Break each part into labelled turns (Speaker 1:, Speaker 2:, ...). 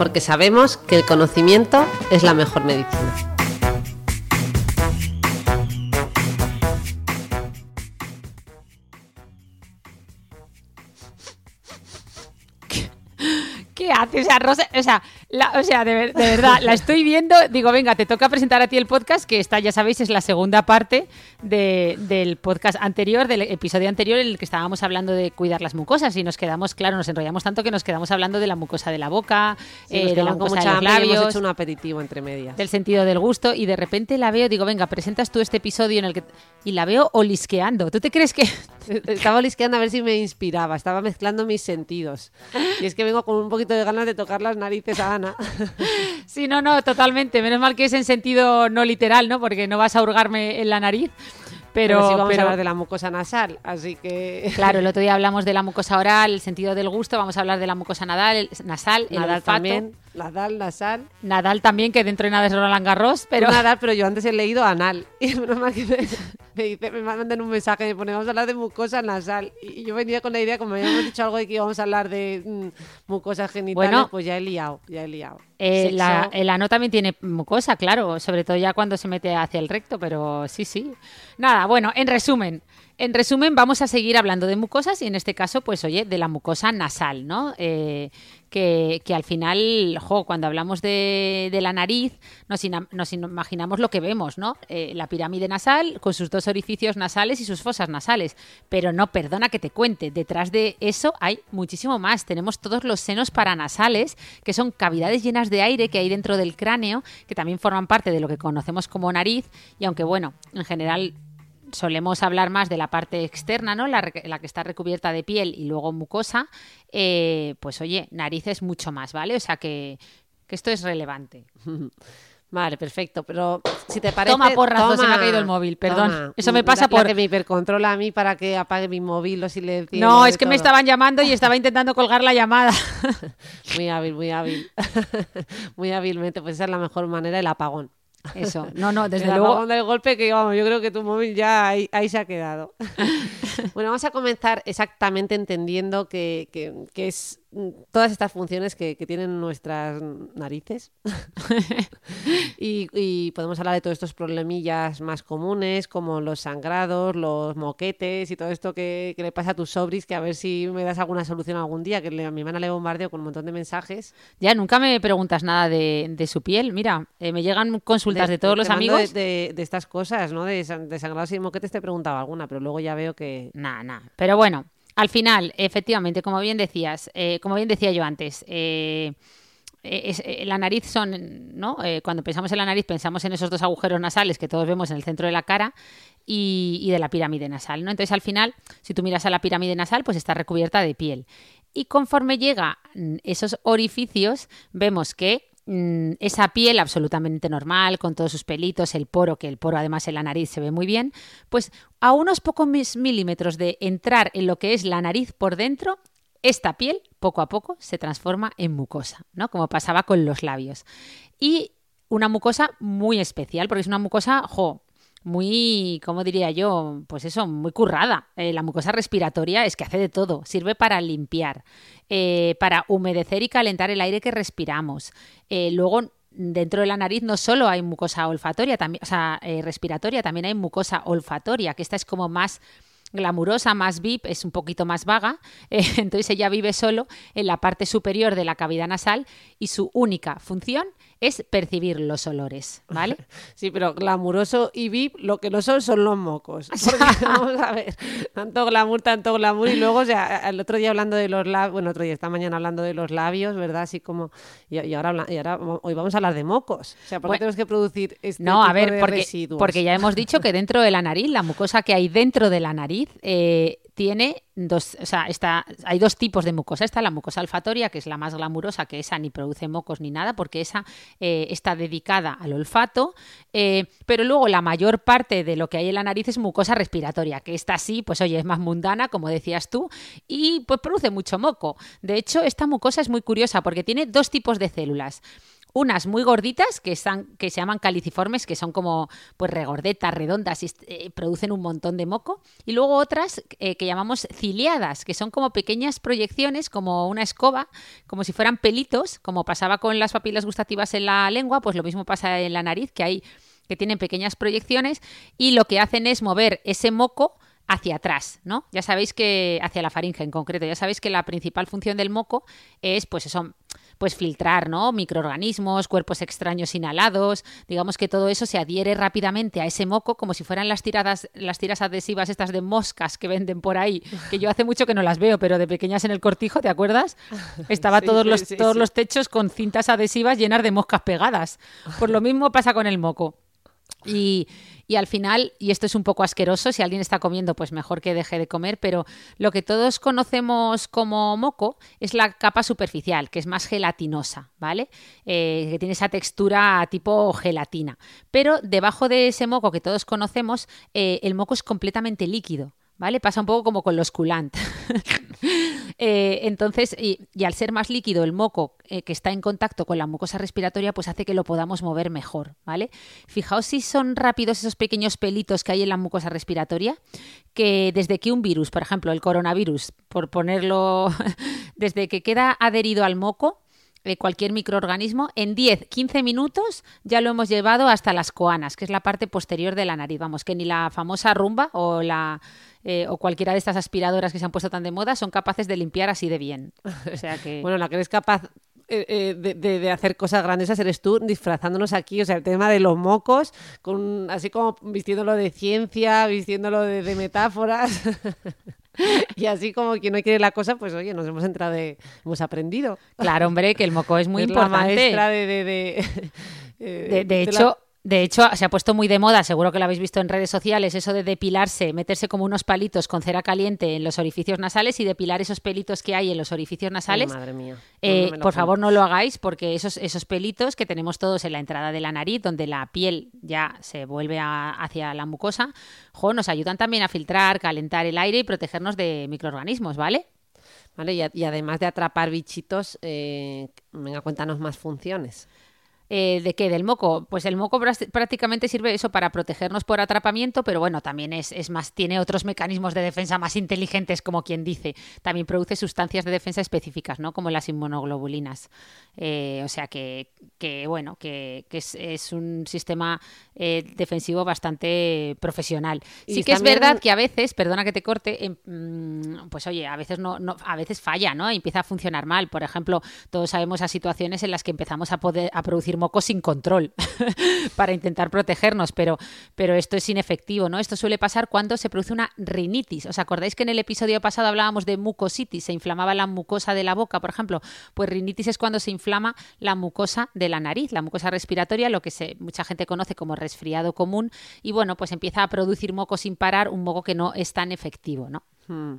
Speaker 1: Porque sabemos que el conocimiento es la mejor medicina.
Speaker 2: ¿Qué haces? O sea, Rosa, o sea, la- o sea de, ver- de verdad, la estoy viendo. Digo, venga, te toca presentar a ti el podcast, que esta, ya sabéis, es la segunda parte de- del podcast anterior, del episodio anterior, en el que estábamos hablando de cuidar las mucosas. Y nos quedamos, claro, nos enrollamos tanto que nos quedamos hablando de la mucosa de la boca,
Speaker 1: Sí,
Speaker 2: eh, de la mucosa de los
Speaker 1: y hemos
Speaker 2: labios.
Speaker 1: hecho un aperitivo entre medias.
Speaker 2: del sentido del gusto y de repente la veo, digo, venga, presentas tú este episodio en el que... Y la veo olisqueando. ¿Tú te crees que...?
Speaker 1: Estaba olisqueando a ver si me inspiraba, estaba mezclando mis sentidos. Y es que vengo con un poquito de ganas de tocar las narices a Ana.
Speaker 2: Sí, no, no, totalmente. Menos mal que es en sentido no literal, ¿no? Porque no vas a hurgarme en la nariz. Pero,
Speaker 1: Pero sí vamos
Speaker 2: pero-
Speaker 1: a hablar de la mucosa nasal, así que...
Speaker 2: Claro, el otro día hablamos de la mucosa oral, el sentido del gusto, vamos a hablar de la mucosa nadal, el- nasal, el olfato.
Speaker 1: también, Nadal, nasal.
Speaker 2: Nadal también, que dentro de nada es Roland Garros, pero...
Speaker 1: Nadal, pero yo antes he leído anal. Y menos mal que me, me dice, me mandan un mensaje, me pone, vamos a hablar de mucosa nasal. Y yo venía con la idea, como habíamos dicho algo de que íbamos a hablar de mm, mucosas genitales,
Speaker 2: Bueno.
Speaker 1: pues ya he liado, ya he liado.
Speaker 2: Eh, la, el ano también tiene mucosa, claro, sobre todo ya cuando se mete hacia el recto, pero sí, sí. Nada, bueno, en resumen, en resumen vamos a seguir hablando de mucosas y en este caso, pues oye, de la mucosa nasal, ¿no? Eh, que, que al final, jo, cuando hablamos de, de la nariz, nos, nos imaginamos lo que vemos, ¿no? Eh, la pirámide nasal con sus dos orificios nasales y sus fosas nasales. Pero no, perdona que te cuente, detrás de eso hay muchísimo más. Tenemos todos los senos paranasales, que son cavidades llenas de aire que hay dentro del cráneo, que también forman parte de lo que conocemos como nariz, y aunque bueno, en general solemos hablar más de la parte externa, ¿no? La, que está recubierta de piel y luego mucosa, eh, pues oye, nariz es mucho más, ¿vale? O sea que, que esto es relevante.
Speaker 1: Vale, perfecto, pero si te parece...
Speaker 2: Toma, porrazo, se me ha caído el móvil, perdón.
Speaker 1: toma.
Speaker 2: Eso me pasa
Speaker 1: la
Speaker 2: por-
Speaker 1: que me hipercontrola a mí para que apague mi móvil o silencio.
Speaker 2: No, es que me estaban llamando y estaba intentando colgar la llamada.
Speaker 1: Muy hábil, muy hábil. muy hábilmente, pues esa es la mejor manera, el apagón.
Speaker 2: Eso, no, no, desde
Speaker 1: el
Speaker 2: luego.
Speaker 1: del golpe que, vamos, yo creo que tu móvil ya ahí, ahí se ha quedado. bueno, vamos a comenzar exactamente entendiendo que, que- que es todas estas funciones que, que tienen nuestras narices. y, y podemos hablar de todos estos problemillas más comunes, como los sangrados, los moquetes y todo esto que, que le pasa a tus sobris, que a ver si me das alguna solución algún día, que le- a mi hermana le bombardeo con un montón de mensajes.
Speaker 2: Ya nunca me preguntas nada de, de su piel. Mira, eh, me llegan consultas de, todos los amigos.
Speaker 1: De, de- estas cosas, ¿no? De, san- de sangrados y moquetes te preguntaba alguna, pero luego ya veo que...
Speaker 2: Nah, nah. Pero bueno, al final, efectivamente, como bien decías, eh, como bien decía yo antes, eh, eh, la nariz son, ¿no? Cuando pensamos en la nariz pensamos en esos dos agujeros nasales que todos vemos en el centro de la cara y, y de la pirámide nasal, ¿no? Entonces al final, si tú miras a la pirámide nasal, pues está recubierta de piel. Y conforme llega mm, esos orificios, vemos que mm, esa piel absolutamente normal, con todos sus pelitos, el poro, que el poro además en la nariz se ve muy bien, pues a unos pocos milímetros de entrar en lo que es la nariz por dentro, esta piel poco a poco se transforma en mucosa, ¿no? Como pasaba con los labios. Y una mucosa muy especial, porque es una mucosa, jo, muy, ¿cómo diría yo? Pues eso, muy currada. Eh, la mucosa respiratoria es que hace de todo. Sirve para limpiar, eh, para humedecer y calentar el aire que respiramos. Eh, luego, dentro de la nariz no solo hay mucosa olfatoria, también, o sea, respiratoria, también hay mucosa olfatoria, que esta es como más glamurosa, más VIP, es un poquito más vaga, entonces ella vive solo en la parte superior de la cavidad nasal y su única función es percibir los olores, ¿vale?
Speaker 1: Sí, pero glamuroso y VIP, lo que no son son los mocos. Porque, vamos a ver, tanto glamour, tanto glamour. Y luego, o sea, el otro día hablando de los labios, bueno, otro día, esta mañana hablando de los labios, ¿verdad? Así como, y, y ahora, y ahora hoy vamos a hablar de mocos. O sea, ¿por qué
Speaker 2: Bueno,
Speaker 1: tenemos que producir este
Speaker 2: No, a ver,
Speaker 1: de
Speaker 2: porque,
Speaker 1: residuos?
Speaker 2: porque ya hemos dicho que dentro de la nariz, la mucosa que hay dentro de la nariz, eh, tiene dos, o sea, está, hay dos tipos de mucosa. Está la mucosa olfatoria, que es la más glamurosa, que esa ni produce mocos ni nada, porque esa eh, está dedicada al olfato. Eh, pero luego la mayor parte de lo que hay en la nariz es mucosa respiratoria, que esta sí, pues oye, es más mundana, como decías tú, y pues produce mucho moco. De hecho, esta mucosa es muy curiosa porque tiene dos tipos de células unas muy gorditas que, están, que se llaman caliciformes, que son como pues regordetas, redondas y eh, producen un montón de moco. Y luego otras eh, que llamamos ciliadas, que son como pequeñas proyecciones, como una escoba, como si fueran pelitos, como pasaba con las papilas gustativas en la lengua, pues lo mismo pasa en la nariz, que hay que tienen pequeñas proyecciones y lo que hacen es mover ese moco hacia atrás, ¿no? Ya sabéis que hacia la faringe en concreto, ya sabéis que la principal función del moco es pues eso pues filtrar, ¿no? Microorganismos, cuerpos extraños inhalados, digamos que todo eso se adhiere rápidamente a ese moco como si fueran las tiradas, las tiras adhesivas estas de moscas que venden por ahí, que yo hace mucho que no las veo, pero de pequeñas en el cortijo, ¿te acuerdas? Estaba todos los todos los techos con cintas adhesivas llenas de moscas pegadas. Por lo mismo pasa con el moco. Y, al final, y esto es un poco asqueroso, si alguien está comiendo, pues mejor que deje de comer, pero lo que todos conocemos como moco es la capa superficial, que es más gelatinosa, ¿vale? Eh, que tiene esa textura tipo gelatina. Pero debajo de ese moco que todos conocemos, eh, el moco es completamente líquido. ¿vale? Pasa un poco como con los culant. Eh, entonces, y, al ser más líquido el moco eh, que está en contacto con la mucosa respiratoria, pues hace que lo podamos mover mejor, ¿vale? Fijaos si son rápidos esos pequeños pelitos que hay en la mucosa respiratoria, que desde que un virus, por ejemplo, el coronavirus, por ponerlo, desde que queda adherido al moco, cualquier microorganismo, en 10-15 minutos ya lo hemos llevado hasta las coanas, que es la parte posterior de la nariz. Vamos, que ni la famosa rumba o la eh, o cualquiera de estas aspiradoras que se han puesto tan de moda son capaces de limpiar así de bien. O sea que...
Speaker 1: bueno, la que eres capaz eh, eh, de, hacer cosas grandes eres tú, disfrazándonos aquí, o sea, el tema de los mocos, con así como vistiéndolo de ciencia, vistiéndolo de, metáforas. y así como quien no quiere la cosa, pues oye, nos hemos entrado de, hemos aprendido.
Speaker 2: Claro, hombre, que el moco es muy importante.
Speaker 1: La maestra de,
Speaker 2: de hecho, de hecho, se ha puesto muy de moda, seguro que lo habéis visto en redes sociales, eso de depilarse, meterse como unos palitos con cera caliente en los orificios nasales y depilar esos pelitos que hay en los orificios nasales.
Speaker 1: madre mía.
Speaker 2: Eh, por favor, no lo hagáis porque esos, esos pelitos que tenemos todos en la entrada de la nariz, donde la piel ya se vuelve hacia la mucosa, nos ayudan también a filtrar, calentar el aire y protegernos de microorganismos, ¿vale?
Speaker 1: Vale, y, además de atrapar bichitos, eh, venga, cuéntanos más funciones.
Speaker 2: Eh, ¿De qué? ¿Del moco? Pues el moco prácticamente sirve eso para protegernos por atrapamiento, pero bueno, también es, más, tiene otros mecanismos de defensa más inteligentes, como quien dice. También produce sustancias de defensa específicas, ¿no? Como las inmunoglobulinas. Eh, o sea que, bueno, que, es, un sistema eh, defensivo bastante profesional. Sí que es verdad que a veces, perdona que te corte, em, pues oye, a veces no, a veces falla, ¿no? Y empieza a funcionar mal. Por ejemplo, todos sabemos a situaciones en las que empezamos a poder a producir moco sin control para intentar protegernos, pero, pero esto es inefectivo, ¿no? Esto suele pasar cuando se produce una rinitis. ¿Os acordáis que en el episodio pasado hablábamos de mucositis? Se inflamaba la mucosa de la boca, por ejemplo. Pues rinitis es cuando se inflama la mucosa de la nariz, la mucosa respiratoria, lo que se, mucha gente conoce como resfriado común, y bueno, pues empieza a producir moco sin parar, un moco que no es tan efectivo, ¿no?
Speaker 1: Hmm.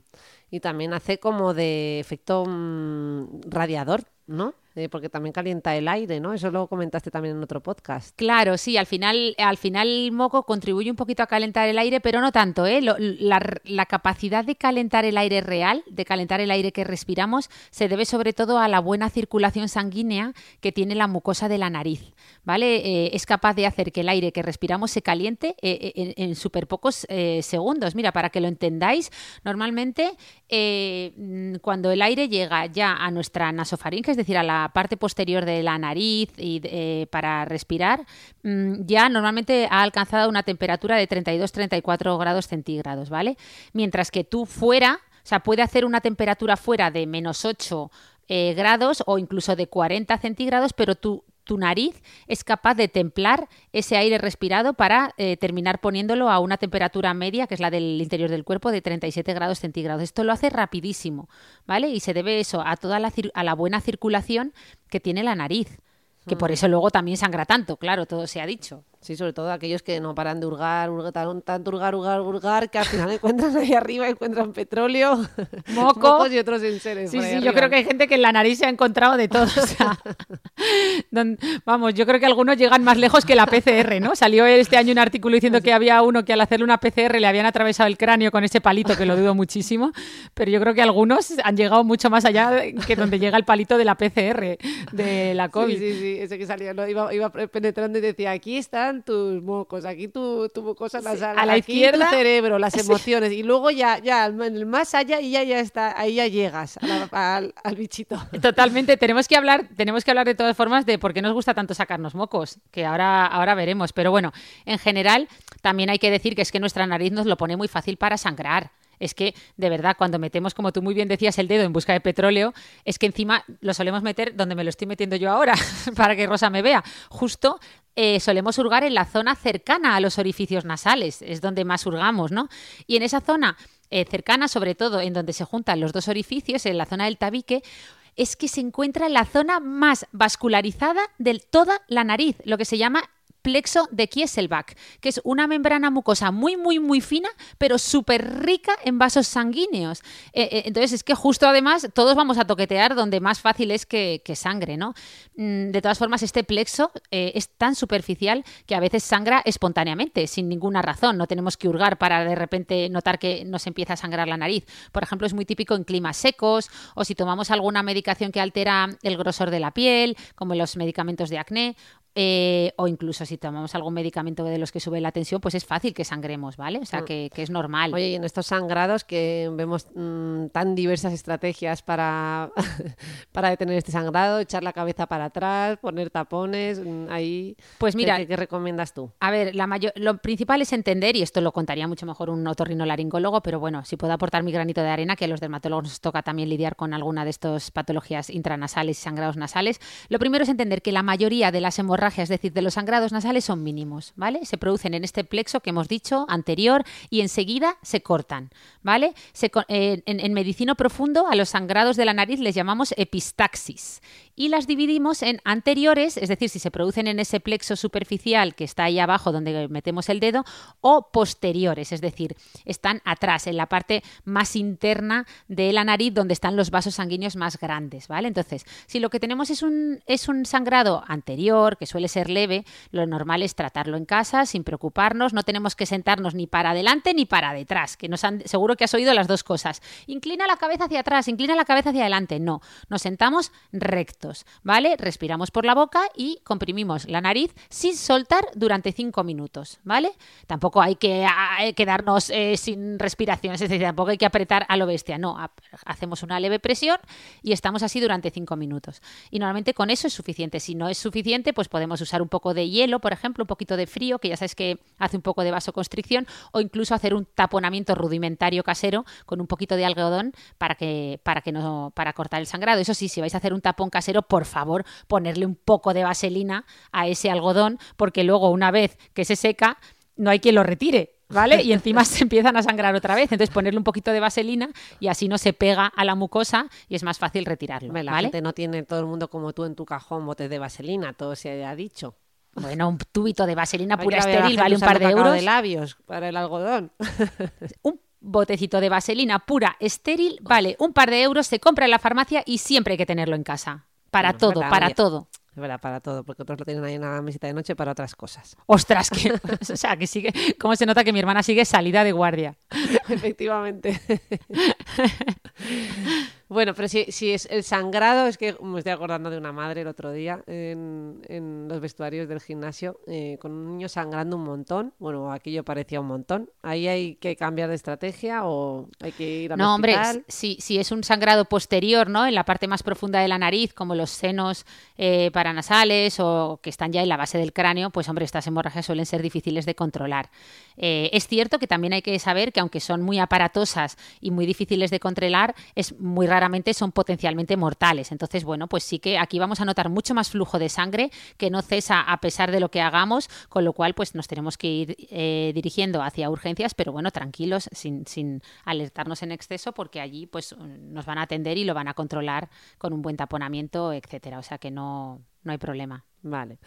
Speaker 1: Y también hace como de efecto mm, radiador, ¿no? Eh, porque también calienta el aire, ¿no? Eso lo comentaste también en otro podcast.
Speaker 2: Claro, sí, al final, al final el moco contribuye un poquito a calentar el aire, pero no tanto, ¿eh? la, capacidad de calentar el aire real, de calentar el aire que respiramos, se debe sobre todo a la buena circulación sanguínea que tiene la mucosa de la nariz, ¿vale? Eh, es capaz de hacer que el aire que respiramos se caliente eh, en, en súper pocos segundos. Mira, para que lo entendáis, normalmente cuando el aire llega ya a nuestra nasofaringe, es decir, a la parte posterior de la nariz y eh, para respirar, mm, ya normalmente ha alcanzado una temperatura de 32-34 grados centígrados, ¿vale? Mientras que tú fuera, o sea, puede hacer una temperatura fuera de menos 8 eh, grados o incluso de 40 centígrados, pero tú, tu nariz es capaz de templar ese aire respirado para eh, terminar poniéndolo a una temperatura media, que es la del interior del cuerpo, de 37 grados centígrados. Esto lo hace rapidísimo, ¿vale? Y se debe eso a toda la, a la buena circulación que tiene la nariz, que por eso luego también sangra tanto, claro, todo se ha dicho.
Speaker 1: Sí, sobre todo aquellos que no paran de hurgar, hurgar tanto hurgar, hurgar, hurgar, que al final encuentran ahí arriba, encuentran petróleo,
Speaker 2: mocos
Speaker 1: y otros enseres.
Speaker 2: Sí, sí, yo creo que hay gente que en la nariz se ha encontrado de todo. vamos, yo creo que algunos llegan más lejos que la PCR, ¿no? Salió este año un artículo diciendo que había uno que al hacerle una PCR le habían atravesado el cráneo con ese palito, que lo dudo muchísimo, pero yo creo que algunos han llegado mucho más allá que donde llega el palito de la PCR, de la COVID.
Speaker 1: Sí, sí, sí, ese que salía, iba, iba penetrando y decía, aquí está tus mocos, aquí tu, tu mucosa nasal,
Speaker 2: a la
Speaker 1: aquí
Speaker 2: izquierda,
Speaker 1: tu cerebro, las emociones, y luego ya, ya, más allá y ya, ya está, ahí ya llegas al, bichito.
Speaker 2: Totalmente, tenemos que hablar, tenemos que hablar de todas formas de por qué nos gusta tanto sacarnos mocos, que ahora, ahora veremos, pero bueno, en general también hay que decir que es que nuestra nariz nos lo pone muy fácil para sangrar. Es que de verdad cuando metemos, como tú muy bien decías, el dedo en busca de petróleo, es que encima lo solemos meter donde me lo estoy metiendo yo ahora, para que Rosa me vea, justo eh, solemos hurgar en la zona cercana a los orificios nasales, es donde más hurgamos, ¿no? Y en esa zona eh, cercana, sobre todo en donde se juntan los dos orificios, en la zona del tabique, es que se encuentra la zona más vascularizada de toda la nariz, lo que se llama plexo de Kieselbach, que es una membrana mucosa muy, muy, muy fina, pero súper rica en vasos sanguíneos. Eh, eh, entonces, es que justo además todos vamos a toquetear donde más fácil es que, sangre, ¿no? Mm, de todas formas, este plexo eh, es tan superficial que a veces sangra espontáneamente, sin ninguna razón. No tenemos que hurgar para de repente notar que nos empieza a sangrar la nariz. Por ejemplo, es muy típico en climas secos o si tomamos alguna medicación que altera el grosor de la piel, como los medicamentos de acné, eh, o incluso si tomamos algún medicamento de los que sube la tensión, pues es fácil que sangremos, ¿vale? O sea, mm. que, es normal.
Speaker 1: Oye, y en estos sangrados que vemos mm, tan diversas estrategias para, para detener este sangrado, echar la cabeza para atrás, poner tapones, mm, ahí...
Speaker 2: Pues mira...
Speaker 1: ¿Qué, recomiendas tú?
Speaker 2: A ver, la mayor, lo principal es entender, y esto lo contaría mucho mejor un otorrinolaringólogo, pero bueno, si puedo aportar mi granito de arena, que a los dermatólogos nos toca también lidiar con alguna de estas patologías intranasales y sangrados nasales, lo primero es entender que la mayoría de las hemorragias es decir, de los sangrados nasales son mínimos, ¿vale? Se producen en este plexo que hemos dicho anterior y enseguida se cortan, ¿vale? En, en medicino profundo a los sangrados de la nariz les llamamos epistaxis y las dividimos en anteriores, es decir, si se producen en ese plexo superficial que está ahí abajo donde metemos el dedo, o posteriores, es decir, están atrás, en la parte más interna de la nariz donde están los vasos sanguíneos más grandes, ¿vale? Entonces, si lo que tenemos es un, es un sangrado anterior, que suele ser leve, lo normal es tratarlo en casa sin preocuparnos, no tenemos que sentarnos ni para adelante ni para detrás, que nos han, seguro que has oído las dos cosas. Inclina la cabeza hacia atrás, inclina la cabeza hacia adelante, no, nos sentamos recto ¿vale? Respiramos por la boca y comprimimos la nariz sin soltar durante 5 minutos, ¿vale? Tampoco hay que quedarnos eh, sin respiración, es decir, tampoco hay que apretar a lo bestia, no, hacemos una leve presión y estamos así durante 5 minutos. Y normalmente con eso es suficiente. Si no es suficiente, pues podemos usar un poco de hielo, por ejemplo, un poquito de frío, que ya sabes que hace un poco de vasoconstricción, o incluso hacer un taponamiento rudimentario casero con un poquito de algodón para que, para que no, para cortar el sangrado. Eso sí, si vais a hacer un tapón casero, por favor, ponerle un poco de vaselina a ese algodón, porque luego una vez que se seca, no hay quien lo retire. ¿Vale? Y encima se empiezan a sangrar otra vez. Entonces ponerle un poquito de vaselina y así no se pega a la mucosa y es más fácil retirarlo.
Speaker 1: La gente no tiene todo el mundo como tú en tu cajón botes de vaselina, todo se ha dicho.
Speaker 2: Bueno, un tubito de vaselina pura estéril vale un par de euros.
Speaker 1: de labios para el algodón.
Speaker 2: un botecito de vaselina pura estéril vale un par de euros, se compra en la farmacia y siempre hay que tenerlo en casa. Para todo, para todo.
Speaker 1: Es verdad, para todo, porque otros lo tienen ahí en la mesita de noche para otras cosas.
Speaker 2: Ostras, que, o sea, que sigue, cómo se nota que mi hermana sigue salida de guardia.
Speaker 1: Efectivamente. Bueno, pero si, si es el sangrado, es que me estoy acordando de una madre el otro día en, en los vestuarios del gimnasio eh, con un niño sangrando un montón. Bueno, aquello parecía un montón. ¿Ahí hay que cambiar de estrategia o hay que ir a
Speaker 2: No, hombre, si, si es un sangrado posterior, ¿no? En la parte más profunda de la nariz, como los senos eh, paranasales o que están ya en la base del cráneo, pues hombre, estas hemorragias suelen ser difíciles de controlar. Eh, es cierto que también hay que saber que aunque son muy aparatosas y muy difíciles de controlar, es muy raro son potencialmente mortales. Entonces, bueno, pues sí que aquí vamos a notar mucho más flujo de sangre que no cesa a pesar de lo que hagamos, con lo cual pues nos tenemos que ir eh, dirigiendo hacia urgencias, pero bueno, tranquilos, sin, sin alertarnos en exceso, porque allí pues nos van a atender y lo van a controlar con un buen taponamiento, etcétera. O sea que no, no hay problema.
Speaker 1: Vale.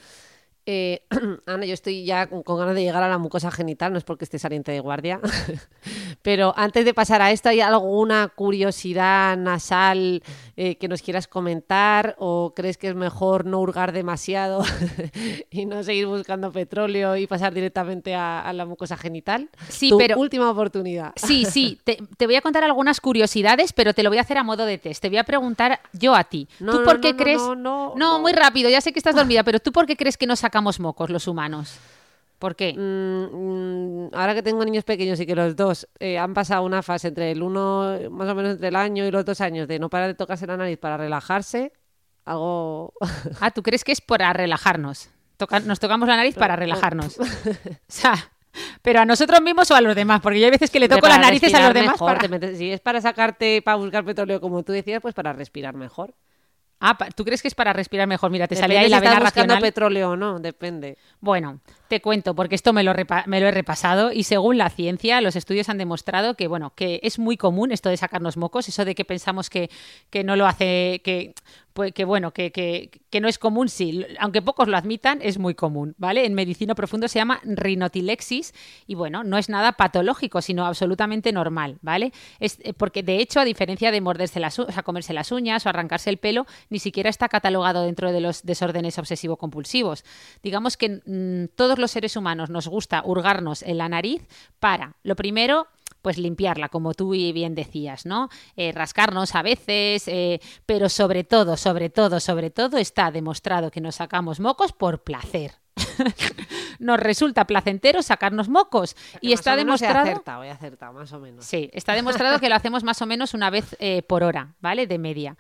Speaker 1: Eh, Ana, yo estoy ya con, ganas de llegar a la mucosa genital, no es porque esté saliente de guardia, pero antes de pasar a esto, ¿hay alguna curiosidad nasal eh, que nos quieras comentar o crees que es mejor no hurgar demasiado y no seguir buscando petróleo y pasar directamente a, a la mucosa genital?
Speaker 2: Sí,
Speaker 1: Tu
Speaker 2: pero-
Speaker 1: última oportunidad.
Speaker 2: Sí, sí, te, te voy a contar algunas curiosidades, pero te lo voy a hacer a modo de test. Te voy a preguntar yo a ti.
Speaker 1: No,
Speaker 2: ¿Tú
Speaker 1: no,
Speaker 2: por qué
Speaker 1: no,
Speaker 2: crees?
Speaker 1: no, no, no.
Speaker 2: muy rápido, ya sé que estás dormida, pero ¿tú por qué crees que no sacamos mocos los humanos? ¿Por qué?
Speaker 1: Mm, mm, ahora que tengo niños pequeños y que los dos eh, han pasado una fase entre el uno, más o menos entre el año y los dos años, de no parar de tocarse la nariz para relajarse, algo...
Speaker 2: Ah, ¿tú crees que es para relajarnos? Toca- nos tocamos la nariz para relajarnos. O sea, pero a nosotros mismos o a los demás, porque yo hay veces que le toco las narices a los demás.
Speaker 1: mejor,
Speaker 2: para-
Speaker 1: te metes- si es para sacarte, para buscar petróleo, como tú decías, pues para respirar mejor.
Speaker 2: Ah, ¿tú crees que es para respirar mejor? Mira, te
Speaker 1: Depende
Speaker 2: ahí
Speaker 1: si
Speaker 2: la
Speaker 1: estás
Speaker 2: vena racional.
Speaker 1: petróleo o no, depende.
Speaker 2: Bueno, te cuento, porque esto me lo, repa- me lo he repasado y según la ciencia, los estudios han demostrado que, bueno, que es muy común esto de sacarnos mocos, eso de que pensamos que, que no lo hace, que, pues, que bueno, que, que- que no es común, sí, aunque pocos lo admitan, es muy común, ¿vale? En medicina profundo se llama rinotilexis y, bueno, no es nada patológico, sino absolutamente normal, ¿vale? Es, eh, porque, de hecho, a diferencia de morderse las, o sea, comerse las uñas o arrancarse el pelo, ni siquiera está catalogado dentro de los desórdenes obsesivo-compulsivos. Digamos que mm, todos los seres humanos nos gusta hurgarnos en la nariz para, lo primero, pues limpiarla, como tú bien decías, ¿no? Eh, rascarnos a veces, eh, pero sobre todo, sobre todo, sobre todo está demostrado que nos sacamos mocos por placer. nos resulta placentero sacarnos mocos y
Speaker 1: Más
Speaker 2: está
Speaker 1: o menos he
Speaker 2: demostrado
Speaker 1: acertado, he acertado, más o menos.
Speaker 2: Sí, está demostrado que lo hacemos más o menos una vez eh, por hora, ¿vale? De media.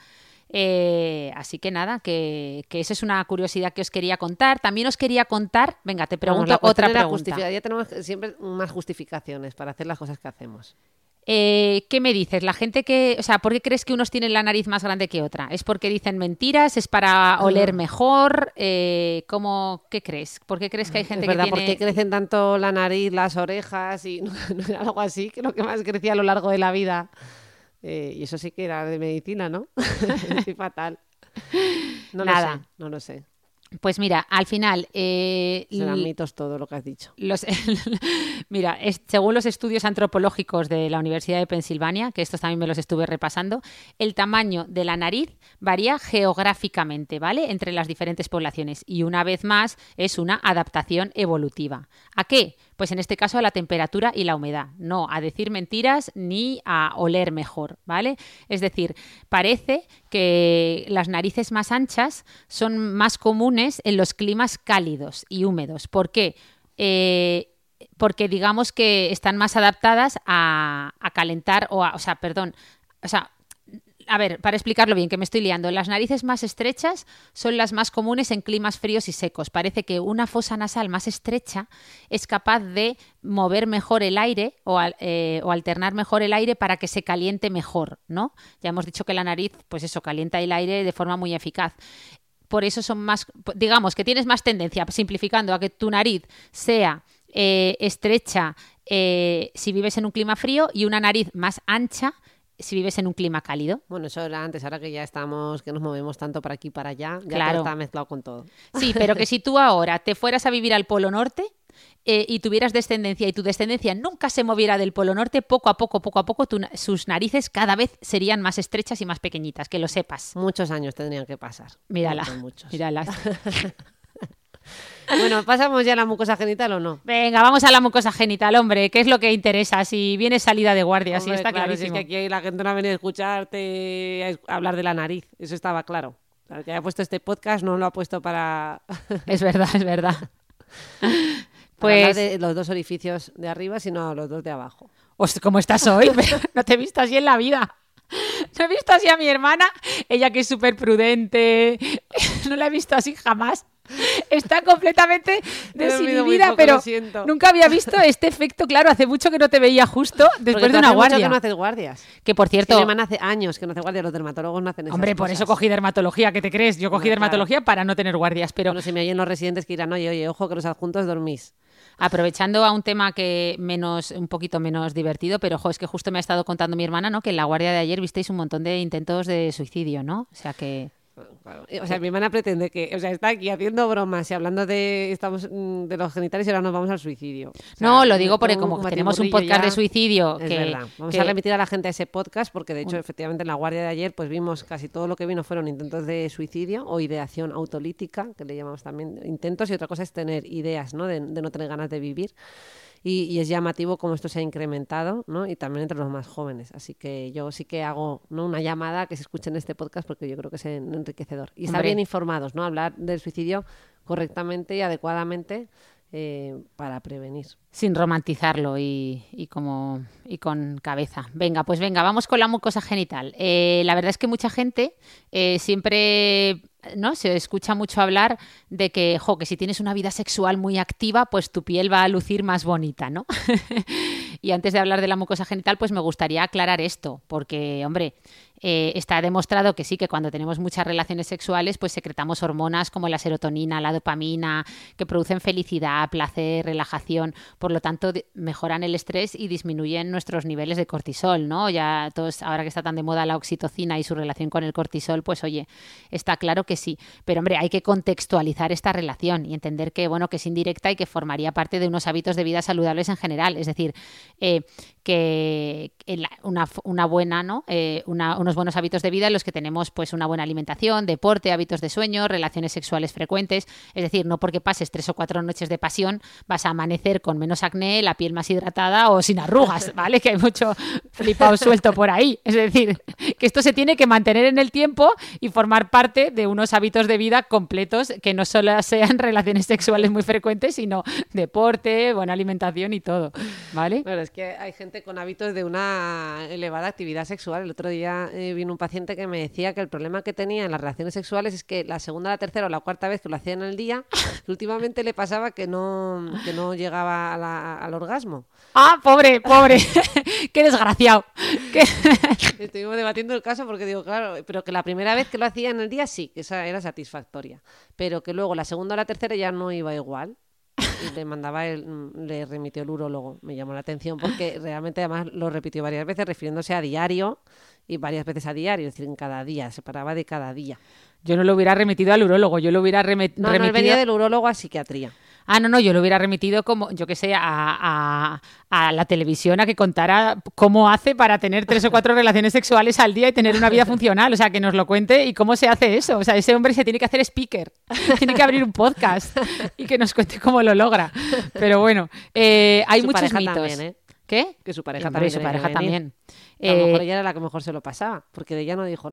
Speaker 2: Eh, así que nada, que, que esa es una curiosidad que os quería contar. También os quería contar, venga, te
Speaker 1: Vamos,
Speaker 2: pregunto
Speaker 1: la
Speaker 2: otra pregunta.
Speaker 1: Ya tenemos siempre más justificaciones para hacer las cosas que hacemos.
Speaker 2: Eh, ¿Qué me dices? La gente que, o sea, ¿por qué crees que unos tienen la nariz más grande que otra? ¿Es porque dicen mentiras? ¿Es para oler mejor? Eh, ¿Cómo, qué crees? ¿Por qué crees que hay gente
Speaker 1: es verdad,
Speaker 2: que tiene...
Speaker 1: porque crecen tanto la nariz, las orejas y algo así, que lo que más crecía a lo largo de la vida. Eh, y eso sí que era de medicina, ¿no? sí, fatal. No
Speaker 2: Nada.
Speaker 1: lo sé, no lo sé.
Speaker 2: Pues mira, al final... eh,
Speaker 1: Serán mitos todo lo que has dicho.
Speaker 2: Los, mira, es- según los estudios antropológicos de la Universidad de Pensilvania, que estos también me los estuve repasando, el tamaño de la nariz varía geográficamente, ¿vale? Entre las diferentes poblaciones. Y una vez más, es una adaptación evolutiva. ¿A qué? Pues en este caso a la temperatura y la humedad. No a decir mentiras ni a oler mejor, ¿vale? Es decir, parece que las narices más anchas son más comunes en los climas cálidos y húmedos. ¿Por qué? Eh, porque digamos que están más adaptadas a, calentar o a, o sea, perdón, o sea, a ver, para explicarlo bien, que me estoy liando, las narices más estrechas son las más comunes en climas fríos y secos. Parece que una fosa nasal más estrecha es capaz de mover mejor el aire eh, o alternar mejor el aire para que se caliente mejor, ¿no? Ya hemos dicho que la nariz, pues eso, calienta el aire de forma muy eficaz por eso son más, digamos que tienes más tendencia, simplificando, a que tu nariz sea eh, estrecha eh, si vives en un clima frío y una nariz más ancha si vives en un clima cálido.
Speaker 1: Bueno, eso era antes, ahora que ya estamos, que nos movemos tanto para aquí y para allá, ya
Speaker 2: Claro.
Speaker 1: todo está mezclado con todo.
Speaker 2: Sí, pero que si tú ahora te fueras a vivir al Polo Norte eh, y tuvieras descendencia y tu descendencia nunca se moviera del Polo Norte, poco a poco, poco a poco, tu sus narices cada vez serían más estrechas y más pequeñitas, que lo sepas.
Speaker 1: Muchos años tendrían que pasar.
Speaker 2: Mírala,
Speaker 1: muchos.
Speaker 2: mírala.
Speaker 1: Bueno, ¿pasamos ya a la mucosa genital o no?
Speaker 2: Venga, vamos a la mucosa genital, hombre, ¿qué es lo que interesa? Si vienes salida de guardia, si
Speaker 1: Hombre,
Speaker 2: está
Speaker 1: claro, si es
Speaker 2: clarísimo.
Speaker 1: que aquí la gente no ha venido a escucharte a hablar de la nariz, eso estaba claro. El que haya puesto este podcast no lo ha puesto para,
Speaker 2: Es verdad, es verdad. Pues,
Speaker 1: de los dos orificios de arriba, sino los dos de abajo.
Speaker 2: Hostia, ¿cómo estás hoy? no te he visto así en la vida. No he visto así a mi hermana, ella que es súper prudente, no la he visto así jamás. Está completamente desinhibida, pero
Speaker 1: lo
Speaker 2: nunca había visto este efecto. Claro, hace mucho que no te veía justo después
Speaker 1: Porque
Speaker 2: de una
Speaker 1: hace mucho
Speaker 2: guardia.
Speaker 1: que no haces guardias.
Speaker 2: Que por
Speaker 1: Mi
Speaker 2: cierto,
Speaker 1: hermana hace años que no hace guardias, los dermatólogos no hacen esas
Speaker 2: hombre, por
Speaker 1: cosas.
Speaker 2: eso cogí dermatología, ¿qué te crees? Yo cogí
Speaker 1: claro.
Speaker 2: dermatología para no tener guardias, pero
Speaker 1: Bueno, si me oyen los residentes que dirán, oye, oye, ojo que los adjuntos dormís.
Speaker 2: Aprovechando a un tema que menos, un poquito menos divertido, pero ojo, es que justo me ha estado contando mi hermana, ¿no? Que en la guardia de ayer visteis un montón de intentos de suicidio, ¿no? O sea que.
Speaker 1: Claro. O sea, mi hermana pretende que, o sea, está aquí haciendo bromas y hablando de estamos mm, de los genitales y ahora nos vamos al suicidio. O sea,
Speaker 2: No, lo digo porque
Speaker 1: como
Speaker 2: como tenemos un podcast de suicidio
Speaker 1: Es
Speaker 2: que,
Speaker 1: verdad. Vamos
Speaker 2: que-
Speaker 1: a remitir a la gente a ese podcast porque de hecho, efectivamente, en la guardia de ayer, pues vimos casi todo lo que vino fueron intentos de suicidio o ideación autolítica, que le llamamos también intentos, y otra cosa es tener ideas, ¿no? De, de no tener ganas de vivir. Y, y es llamativo cómo esto se ha incrementado, ¿no? Y también entre los más jóvenes. Así que yo sí que hago ¿no? una llamada a que se escuchen este podcast porque yo creo que es en- enriquecedor. Y estar bien informados, ¿no? Hablar del suicidio correctamente y adecuadamente eh, para prevenir.
Speaker 2: sin romantizarlo y, y como y con cabeza. Venga, pues venga, vamos con la mucosa genital. Eh, la verdad es que mucha gente eh, siempre no se escucha mucho hablar de que, jo, que si tienes una vida sexual muy activa, pues tu piel va a lucir más bonita, ¿no? y antes de hablar de la mucosa genital, pues me gustaría aclarar esto, porque, hombre, eh, está demostrado que sí, que cuando tenemos muchas relaciones sexuales, pues secretamos hormonas como la serotonina, la dopamina, que producen felicidad, placer, relajación. Por lo tanto, mejoran el estrés y disminuyen nuestros niveles de cortisol, ¿no? Ya todos, ahora que está tan de moda la oxitocina y su relación con el cortisol, pues oye, está claro que sí. Pero hombre, hay que contextualizar esta relación y entender que, bueno, que es indirecta y que formaría parte de unos hábitos de vida saludables en general. Es decir, eh, que una buena, ¿no? Eh, una- unos buenos hábitos de vida en los que tenemos pues una buena alimentación, deporte, hábitos de sueño, relaciones sexuales frecuentes. Es decir, no porque pases tres o cuatro noches de pasión vas a amanecer con menos acné, la piel más hidratada o sin arrugas, ¿vale? Que hay mucho flipado suelto por ahí. Es decir, que esto se tiene que mantener en el tiempo y formar parte de unos hábitos de vida completos que no solo sean relaciones sexuales muy frecuentes, sino deporte, buena alimentación y todo, ¿vale?
Speaker 1: Claro, es que hay gente con hábitos de una elevada actividad sexual. El otro día eh, vino un paciente que me decía que el problema que tenía en las relaciones sexuales es que la segunda, la tercera o la cuarta vez que lo hacía en el día, últimamente le pasaba que no, que no llegaba a la- al orgasmo.
Speaker 2: Ah, pobre, pobre. Qué desgraciado. Qué-
Speaker 1: Estuvimos debatiendo el caso porque digo, claro, pero que la primera vez que lo hacía en el día sí, que esa era satisfactoria, pero que luego la segunda o la tercera ya no iba igual. Y le mandaba el, mm, le remitió el urólogo. Me llamó la atención porque realmente además lo repitió varias veces refiriéndose a diario y varias veces a diario, es decir, en cada día, se paraba de cada día.
Speaker 2: Yo no lo hubiera remitido al urólogo, yo lo hubiera reme-
Speaker 1: No, no,
Speaker 2: remitido.
Speaker 1: venía del urólogo a psiquiatría.
Speaker 2: Ah, no, no, yo lo hubiera remitido como, yo qué sé, a, a- a la televisión a que contara cómo hace para tener tres o cuatro relaciones sexuales al día y tener una vida funcional. O sea, que nos lo cuente y cómo se hace eso. O sea, ese hombre se tiene que hacer speaker, tiene que abrir un podcast y que nos cuente cómo lo logra. Pero bueno, eh, hay
Speaker 1: Su
Speaker 2: muchos mitos.
Speaker 1: también, ¿eh?
Speaker 2: ¿Qué?
Speaker 1: Que su pareja
Speaker 2: Hombre,
Speaker 1: también.
Speaker 2: su
Speaker 1: tenía que
Speaker 2: pareja
Speaker 1: venir.
Speaker 2: también.
Speaker 1: A lo mejor
Speaker 2: Eh,
Speaker 1: ella era la que mejor se lo pasaba, porque de ella no dijo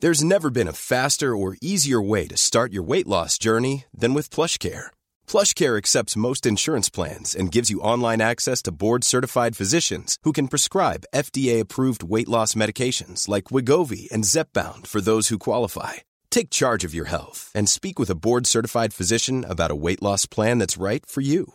Speaker 3: There's never been a faster or easier way to start your weight loss journey than with PlushCare. PlushCare accepts most insurance plans and gives you online access to board-certified physicians who can prescribe FDA-approved weight loss medications like Wigovi and Zepbound for those who qualify. Take charge of your health and speak with a board-certified physician about a weight loss plan that's right for you.